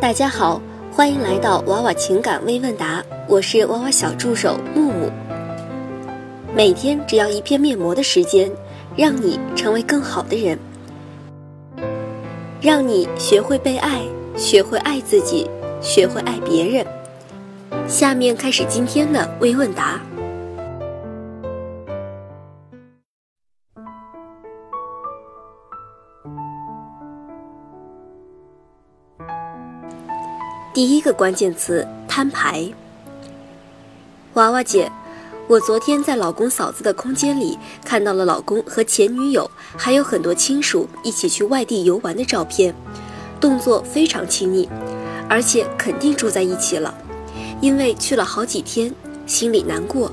大家好，欢迎来到娃娃情感微问答，我是娃娃小助手木木。每天只要一片面膜的时间，让你成为更好的人，让你学会被爱，学会爱自己，学会爱别人。下面开始今天的微问答。第一个关键词：摊牌。娃娃姐，我昨天在老公嫂子的空间里看到了老公和前女友还有很多亲属一起去外地游玩的照片，动作非常亲密，而且肯定住在一起了。因为去了好几天，心里难过。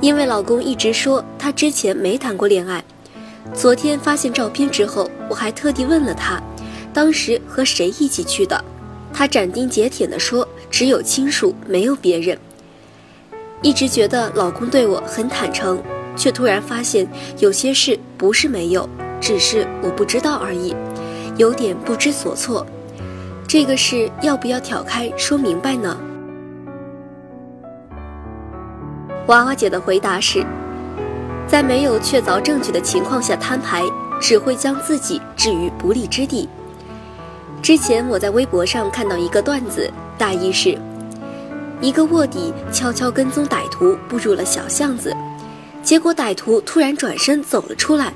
因为老公一直说他之前没谈过恋爱，昨天发现照片之后，我还特地问了他，当时和谁一起去的。她斩钉截铁地说：“只有亲属，没有别人。”一直觉得老公对我很坦诚，却突然发现有些事不是没有，只是我不知道而已，有点不知所措。这个事要不要挑开说明白呢？娃娃姐的回答是：在没有确凿证据的情况下摊牌，只会将自己置于不利之地。之前我在微博上看到一个段子，大意是：一个卧底悄悄跟踪歹徒步入了小巷子，结果歹徒突然转身走了出来。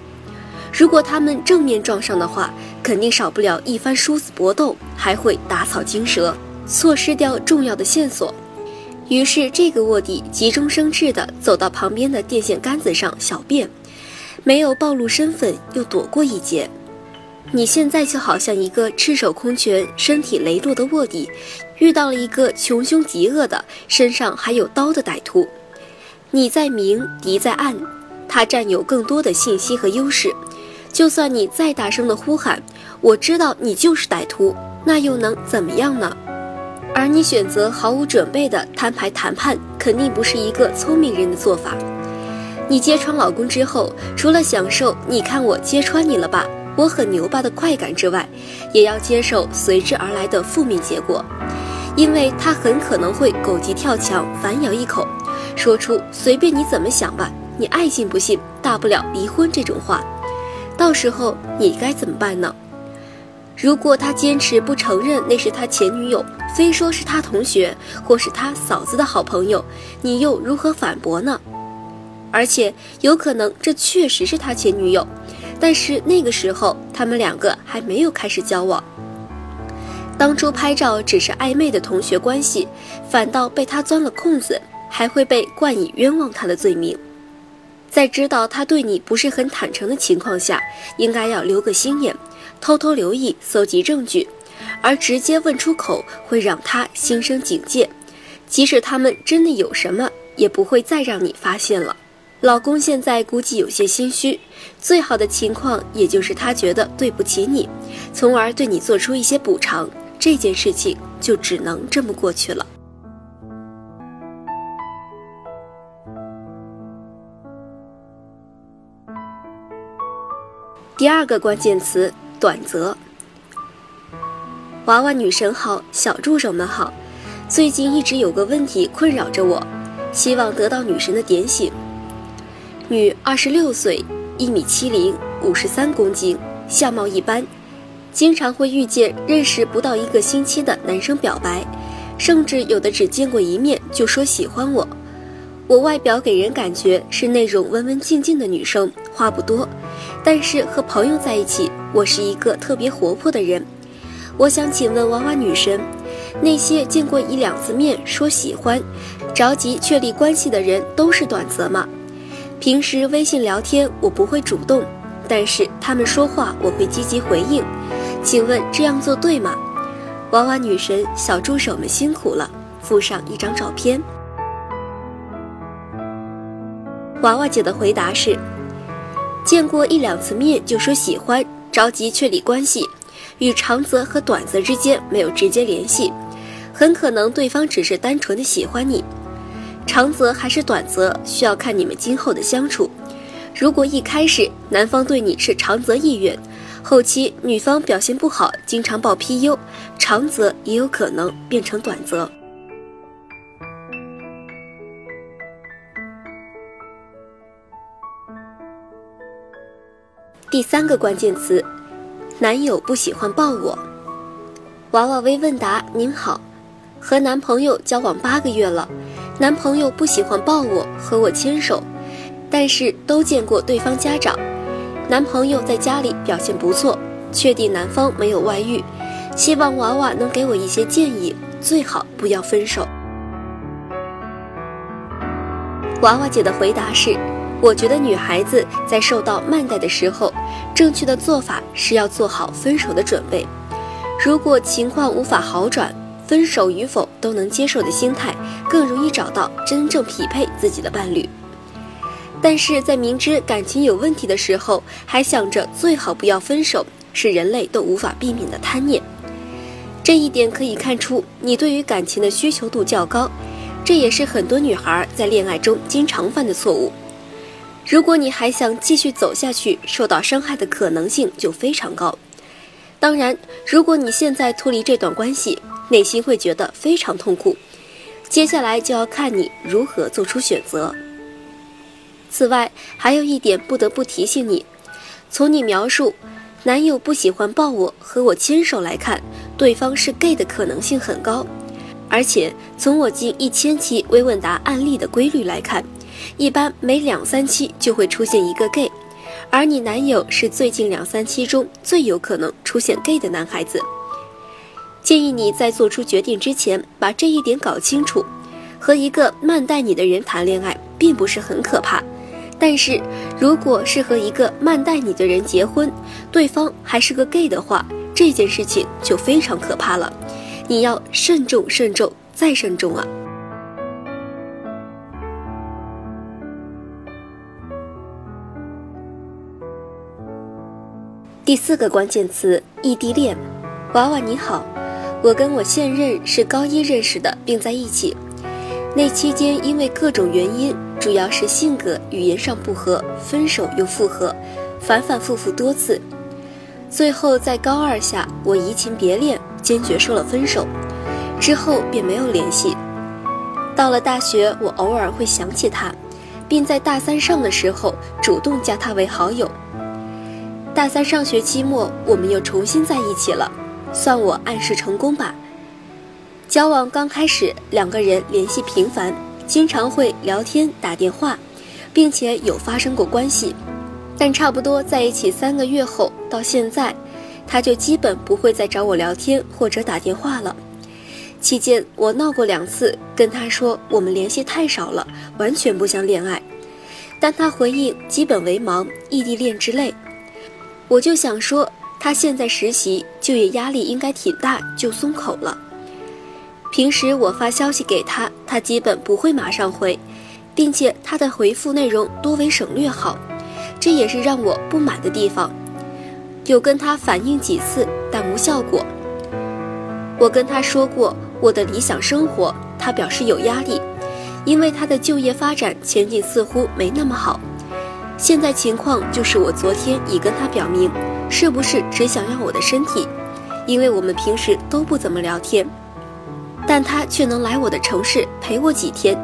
如果他们正面撞上的话，肯定少不了一番殊死搏斗，还会打草惊蛇，错失掉重要的线索。于是这个卧底急中生智地走到旁边的电线杆子上小便，没有暴露身份，又躲过一劫。你现在就好像一个赤手空拳、身体羸弱的卧底，遇到了一个穷凶极恶的、身上还有刀的歹徒。你在明，敌在暗，他占有更多的信息和优势。就算你再大声的呼喊“我知道你就是歹徒”，那又能怎么样呢？而你选择毫无准备的摊牌谈判，肯定不是一个聪明人的做法。你揭穿老公之后，除了享受“你看我揭穿你了吧”。我很牛吧的快感之外，也要接受随之而来的负面结果，因为他很可能会狗急跳墙，反咬一口，说出“随便你怎么想吧，你爱信不信，大不了离婚”这种话。到时候你该怎么办呢？如果他坚持不承认那是他前女友，非说是他同学或是他嫂子的好朋友，你又如何反驳呢？而且有可能这确实是他前女友。但是那个时候，他们两个还没有开始交往。当初拍照只是暧昧的同学关系，反倒被他钻了空子，还会被冠以冤枉他的罪名。在知道他对你不是很坦诚的情况下，应该要留个心眼，偷偷留意、搜集证据，而直接问出口会让他心生警戒。即使他们真的有什么，也不会再让你发现了。老公现在估计有些心虚，最好的情况也就是他觉得对不起你，从而对你做出一些补偿，这件事情就只能这么过去了。第二个关键词：短则。娃娃女神好，小助手们好，最近一直有个问题困扰着我，希望得到女神的点醒。女，二十六岁，一米七零，五十三公斤，相貌一般，经常会遇见认识不到一个星期的男生表白，甚至有的只见过一面就说喜欢我。我外表给人感觉是那种文文静静的女生，话不多，但是和朋友在一起，我是一个特别活泼的人。我想请问娃娃女神，那些见过一两次面说喜欢，着急确立关系的人都是短则吗？平时微信聊天我不会主动，但是他们说话我会积极回应，请问这样做对吗？娃娃女神小助手们辛苦了，附上一张照片。娃娃姐的回答是：见过一两次面就说喜欢，着急确立关系，与长则和短则之间没有直接联系，很可能对方只是单纯的喜欢你。长则还是短则，需要看你们今后的相处。如果一开始男方对你是长则意愿，后期女方表现不好，经常报 PU，长则也有可能变成短则。第三个关键词，男友不喜欢抱我。娃娃微问答：您好，和男朋友交往八个月了，男朋友不喜欢抱我和我牵手，但是都见过对方家长，男朋友在家里表现不错，确定男方没有外遇，希望娃娃能给我一些建议，最好不要分手。娃娃姐的回答是。我觉得女孩子在受到慢待的时候，正确的做法是要做好分手的准备。如果情况无法好转，分手与否都能接受的心态，更容易找到真正匹配自己的伴侣。但是在明知感情有问题的时候，还想着最好不要分手，是人类都无法避免的贪念。这一点可以看出你对于感情的需求度较高，这也是很多女孩在恋爱中经常犯的错误。如果你还想继续走下去，受到伤害的可能性就非常高。当然，如果你现在脱离这段关系，内心会觉得非常痛苦。接下来就要看你如何做出选择。此外，还有一点不得不提醒你：从你描述男友不喜欢抱我和我牵手来看，对方是 gay 的可能性很高。而且，从我近一千期微问答案例的规律来看。一般每两三期就会出现一个 gay，而你男友是最近两三期中最有可能出现 gay 的男孩子。建议你在做出决定之前把这一点搞清楚。和一个慢待你的人谈恋爱并不是很可怕，但是如果是和一个慢待你的人结婚，对方还是个 gay 的话，这件事情就非常可怕了。你要慎重、慎重再慎重啊！第四个关键词：异地恋。娃娃你好，我跟我现任是高一认识的，并在一起。那期间因为各种原因，主要是性格、语言上不合，分手又复合，反反复复多次。最后在高二下，我移情别恋，坚决说了分手，之后便没有联系。到了大学，我偶尔会想起他，并在大三上的时候主动加他为好友。大三上学期末，我们又重新在一起了，算我暗示成功吧。交往刚开始，两个人联系频繁，经常会聊天打电话，并且有发生过关系。但差不多在一起三个月后，到现在，他就基本不会再找我聊天或者打电话了。期间我闹过两次，跟他说我们联系太少了，完全不像恋爱。但他回应基本为忙，异地恋之类。我就想说，他现在实习，就业压力应该挺大，就松口了。平时我发消息给他，他基本不会马上回，并且他的回复内容多为省略号，这也是让我不满的地方。有跟他反映几次，但无效果。我跟他说过我的理想生活，他表示有压力，因为他的就业发展前景似乎没那么好。现在情况就是，我昨天已跟他表明，是不是只想要我的身体，因为我们平时都不怎么聊天，但他却能来我的城市陪我几天。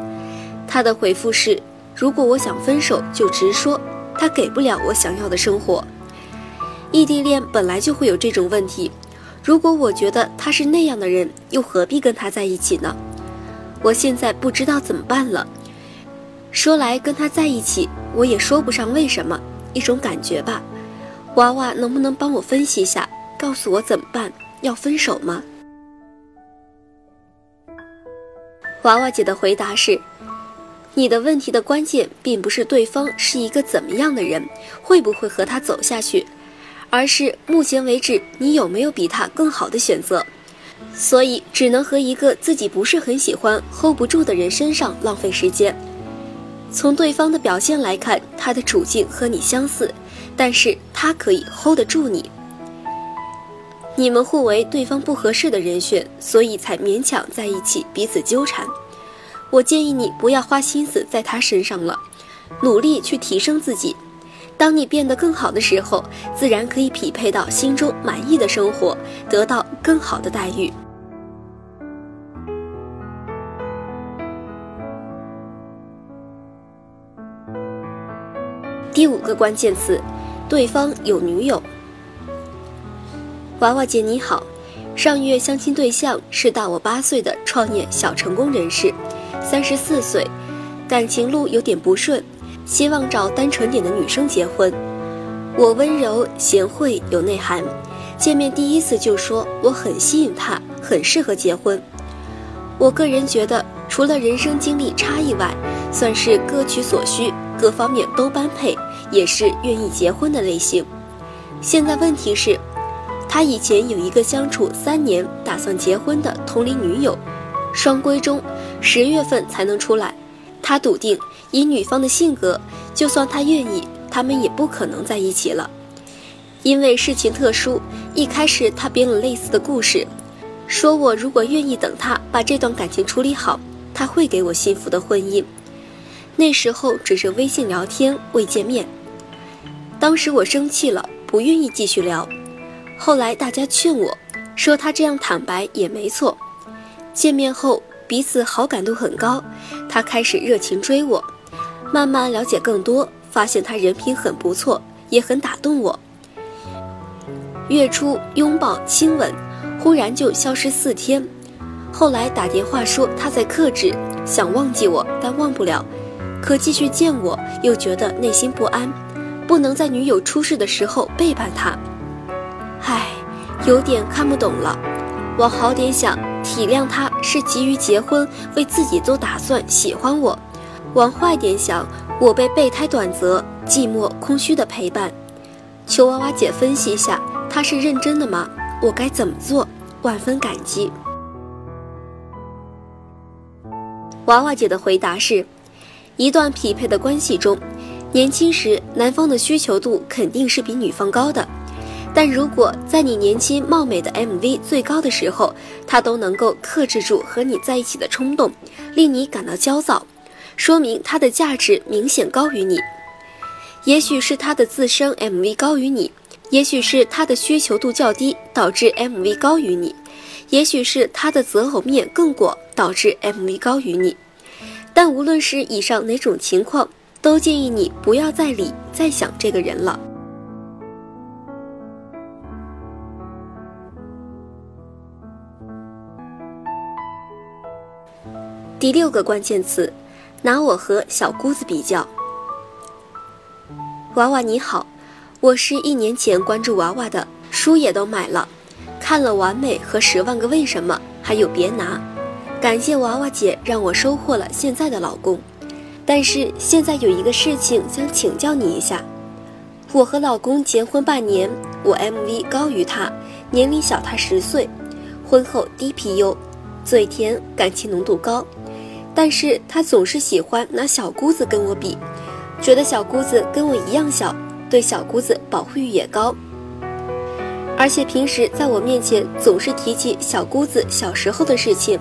他的回复是，如果我想分手就直说，他给不了我想要的生活。异地恋本来就会有这种问题，如果我觉得他是那样的人，又何必跟他在一起呢？我现在不知道怎么办了。说来跟他在一起。我也说不上为什么，一种感觉吧。娃娃能不能帮我分析一下，告诉我怎么办？要分手吗？娃娃姐的回答是：你的问题的关键并不是对方是一个怎么样的人，会不会和他走下去，而是目前为止你有没有比他更好的选择。所以只能和一个自己不是很喜欢、hold 不住的人身上浪费时间。从对方的表现来看，他的处境和你相似，但是他可以 hold 得住你。你们互为对方不合适的人选，所以才勉强在一起，彼此纠缠。我建议你不要花心思在他身上了，努力去提升自己。当你变得更好的时候，自然可以匹配到心中满意的生活，得到更好的待遇。第五个关键词，对方有女友。娃娃姐你好，上月相亲对象是大我八岁的创业小成功人士，三十四岁，感情路有点不顺，希望找单纯点的女生结婚。我温柔贤惠有内涵，见面第一次就说我很吸引他，很适合结婚。我个人觉得，除了人生经历差异外，算是各取所需。各方面都般配，也是愿意结婚的类型。现在问题是，他以前有一个相处三年、打算结婚的同龄女友，双规中十月份才能出来。他笃定，以女方的性格，就算他愿意，他们也不可能在一起了。因为事情特殊，一开始他编了类似的故事，说我如果愿意等他把这段感情处理好，他会给我幸福的婚姻。那时候只是微信聊天，未见面。当时我生气了，不愿意继续聊。后来大家劝我，说他这样坦白也没错。见面后彼此好感度很高，他开始热情追我，慢慢了解更多，发现他人品很不错，也很打动我。月初拥抱亲吻，忽然就消失四天。后来打电话说他在克制，想忘记我，但忘不了。可继续见我，又觉得内心不安，不能在女友出事的时候背叛他。唉，有点看不懂了。往好点想，体谅他是急于结婚，为自己做打算，喜欢我；往坏点想，我被备胎短则，寂寞空虚的陪伴。求娃娃姐分析一下，他是认真的吗？我该怎么做？万分感激。娃娃姐的回答是。一段匹配的关系中，年轻时男方的需求度肯定是比女方高的，但如果在你年轻貌美的 MV 最高的时候，他都能够克制住和你在一起的冲动，令你感到焦躁，说明他的价值明显高于你。也许是他的自身 MV 高于你，也许是他的需求度较低导致 MV 高于你，也许是他的择偶面更广导致 MV 高于你。但无论是以上哪种情况，都建议你不要再理、再想这个人了。第六个关键词，拿我和小姑子比较。娃娃你好，我是一年前关注娃娃的，书也都买了，看了《完美》和《十万个为什么》，还有《别拿》。感谢娃娃姐让我收获了现在的老公，但是现在有一个事情想请教你一下。我和老公结婚半年，我 MV 高于他，年龄小他十岁，婚后低 PU，嘴甜，感情浓度高，但是他总是喜欢拿小姑子跟我比，觉得小姑子跟我一样小，对小姑子保护欲也高，而且平时在我面前总是提起小姑子小时候的事情。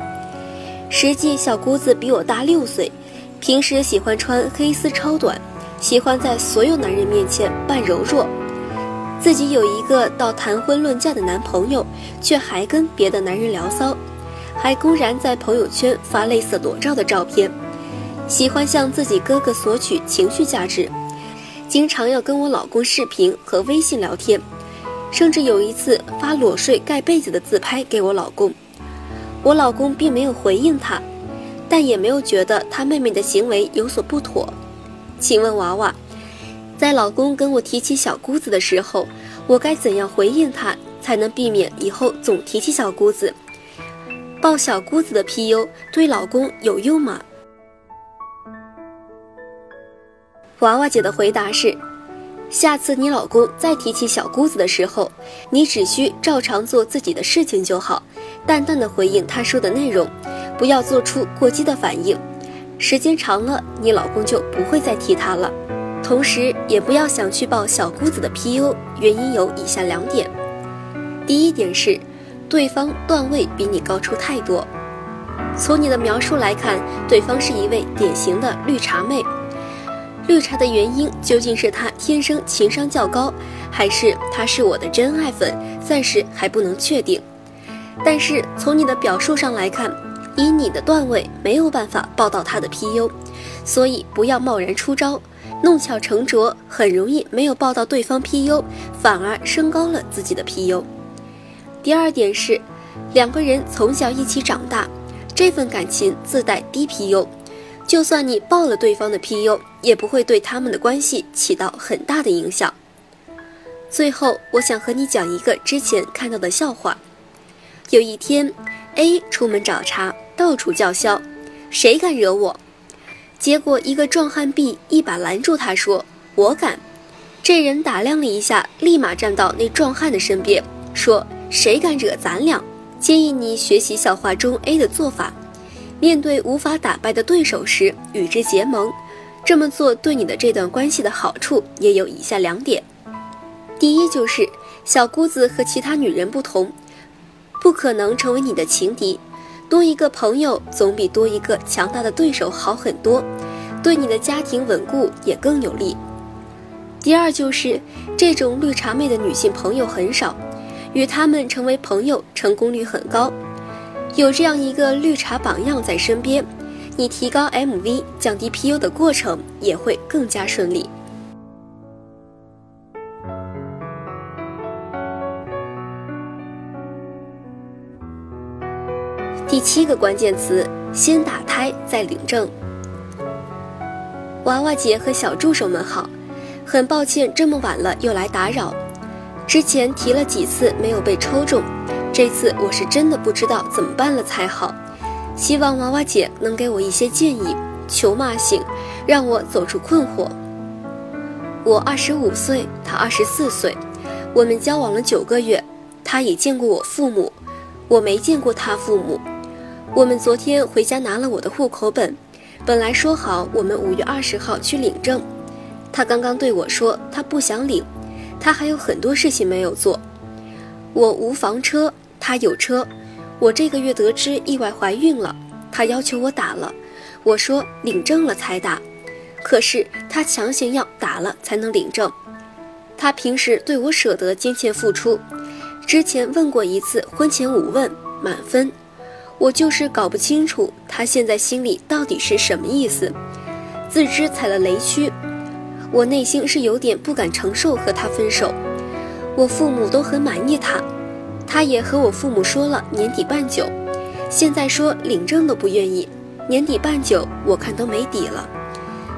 实际小姑子比我大六岁，平时喜欢穿黑丝超短，喜欢在所有男人面前扮柔弱。自己有一个到谈婚论嫁的男朋友，却还跟别的男人聊骚，还公然在朋友圈发类似裸照的照片，喜欢向自己哥哥索取情绪价值，经常要跟我老公视频和微信聊天，甚至有一次发裸睡盖被子的自拍给我老公。我老公并没有回应他，但也没有觉得他妹妹的行为有所不妥。请问娃娃，在老公跟我提起小姑子的时候，我该怎样回应他，才能避免以后总提起小姑子？抱小姑子的 PU 对老公有用吗？娃娃姐的回答是：下次你老公再提起小姑子的时候，你只需照常做自己的事情就好。淡淡的回应他说的内容，不要做出过激的反应。时间长了，你老公就不会再提他了。同时，也不要想去抱小姑子的 PU，原因有以下两点：第一点是，对方段位比你高出太多。从你的描述来看，对方是一位典型的绿茶妹。绿茶的原因究竟是她天生情商较高，还是她是我的真爱粉，暂时还不能确定。但是从你的表述上来看，以你的段位没有办法报到他的 PU，所以不要贸然出招，弄巧成拙，很容易没有报到对方 PU，反而升高了自己的 PU。第二点是，两个人从小一起长大，这份感情自带低 PU，就算你报了对方的 PU，也不会对他们的关系起到很大的影响。最后，我想和你讲一个之前看到的笑话。有一天，A 出门找茬，到处叫嚣：“谁敢惹我？”结果一个壮汉 B 一把拦住他，说：“我敢。”这人打量了一下，立马站到那壮汉的身边，说：“谁敢惹咱俩？建议你学习笑话中 A 的做法，面对无法打败的对手时，与之结盟。这么做对你的这段关系的好处也有以下两点：第一，就是小姑子和其他女人不同。”不可能成为你的情敌，多一个朋友总比多一个强大的对手好很多，对你的家庭稳固也更有利。第二就是这种绿茶妹的女性朋友很少，与她们成为朋友成功率很高。有这样一个绿茶榜样在身边，你提高 MV、降低 PU 的过程也会更加顺利。第七个关键词：先打胎再领证。娃娃姐和小助手们好，很抱歉这么晚了又来打扰。之前提了几次没有被抽中，这次我是真的不知道怎么办了才好。希望娃娃姐能给我一些建议，求骂醒，让我走出困惑。我二十五岁，他二十四岁，我们交往了九个月，他也见过我父母，我没见过他父母。我们昨天回家拿了我的户口本，本来说好我们五月二十号去领证，他刚刚对我说他不想领，他还有很多事情没有做。我无房车，他有车。我这个月得知意外怀孕了，他要求我打了，我说领证了才打，可是他强行要打了才能领证。他平时对我舍得金钱付出，之前问过一次婚前五问，满分。我就是搞不清楚他现在心里到底是什么意思，自知踩了雷区，我内心是有点不敢承受和他分手。我父母都很满意他，他也和我父母说了年底办酒，现在说领证都不愿意，年底办酒我看都没底了。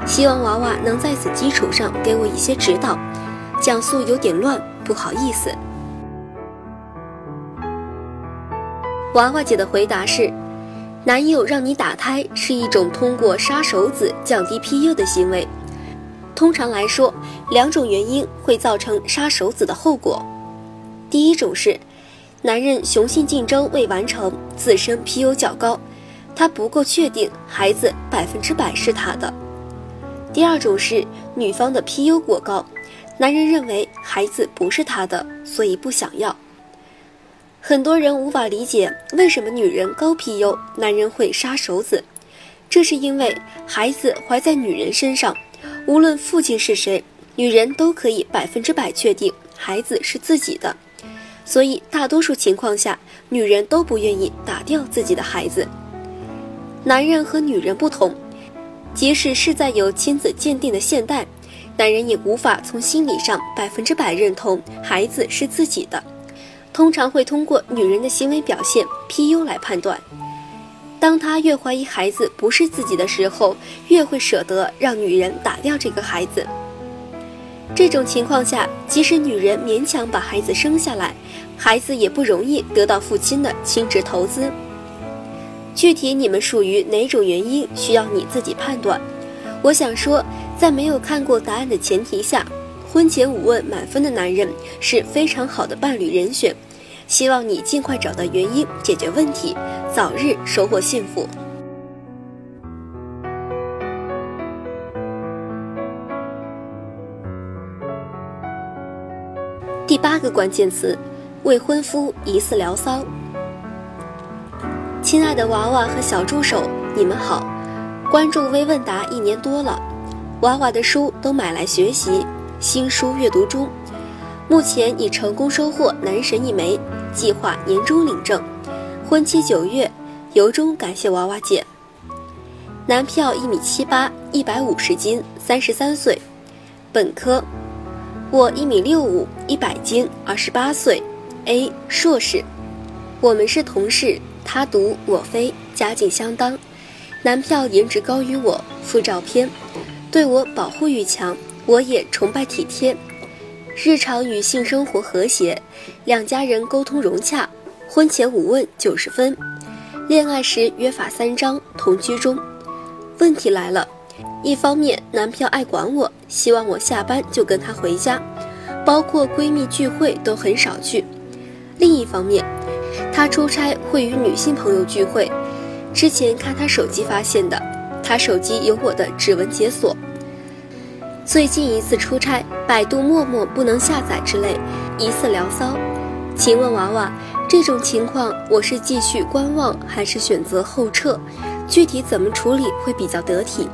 希望娃娃能在此基础上给我一些指导，讲述有点乱，不好意思。娃娃姐的回答是：男友让你打胎是一种通过杀手子降低 PU 的行为。通常来说，两种原因会造成杀手子的后果。第一种是，男人雄性竞争未完成，自身 PU 较高，他不够确定孩子百分之百是他的。第二种是，女方的 PU 过高，男人认为孩子不是他的，所以不想要。很多人无法理解为什么女人高 PU，男人会杀手子，这是因为孩子怀在女人身上，无论父亲是谁，女人都可以百分之百确定孩子是自己的，所以大多数情况下，女人都不愿意打掉自己的孩子。男人和女人不同，即使是在有亲子鉴定的现代，男人也无法从心理上百分之百认同孩子是自己的。通常会通过女人的行为表现 PU 来判断。当他越怀疑孩子不是自己的时候，越会舍得让女人打掉这个孩子。这种情况下，即使女人勉强把孩子生下来，孩子也不容易得到父亲的亲职投资。具体你们属于哪种原因，需要你自己判断。我想说，在没有看过答案的前提下。婚前五问满分的男人是非常好的伴侣人选，希望你尽快找到原因，解决问题，早日收获幸福。第八个关键词：未婚夫疑似聊骚。亲爱的娃娃和小助手，你们好，关注微问答一年多了。娃娃的书都买来学习，新书阅读中，目前已成功收获男神一枚，计划年终领证，婚期九月，由衷感谢娃娃姐。男票一米七八，一百五十斤，三十三岁，本科。我一米六五，一百斤，二十八岁，A 硕士。我们是同事，他读我非，家境相当。男票颜值高于我，附照片，对我保护欲强，我也崇拜体贴。日常与性生活和谐，两家人沟通融洽。婚前五问九十分，恋爱时约法三章，同居中。问题来了。一方面，男票爱管我，希望我下班就跟他回家，包括闺蜜聚会都很少去。另一方面，他出差会与女性朋友聚会，之前看他手机发现的，他手机有我的指纹解锁。最近一次出差，百度陌陌不能下载之类，疑似聊骚。请问娃娃，这种情况我是继续观望还是选择后撤？具体怎么处理会比较得体？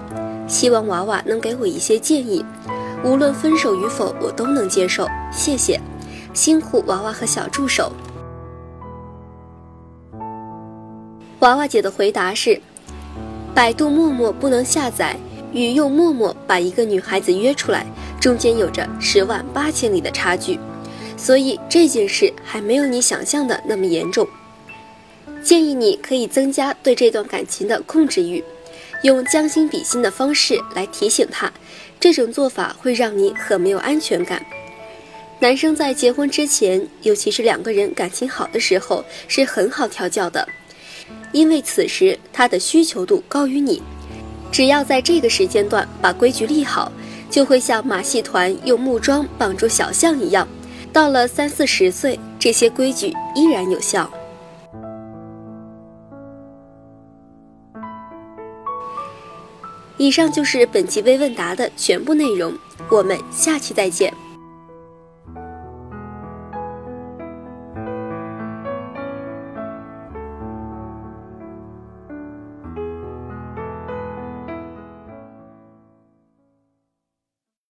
希望娃娃能给我一些建议，无论分手与否，我都能接受。谢谢，辛苦娃娃和小助手。娃娃姐的回答是：百度陌陌不能下载，与用陌陌把一个女孩子约出来，中间有着十万八千里的差距，所以这件事还没有你想象的那么严重。建议你可以增加对这段感情的控制欲。用将心比心的方式来提醒他，这种做法会让你很没有安全感。男生在结婚之前，尤其是两个人感情好的时候，是很好调教的，因为此时他的需求度高于你。只要在这个时间段把规矩立好，就会像马戏团用木桩绑住小象一样，到了三四十岁，这些规矩依然有效。以上就是本期微问答的全部内容，我们下期再见。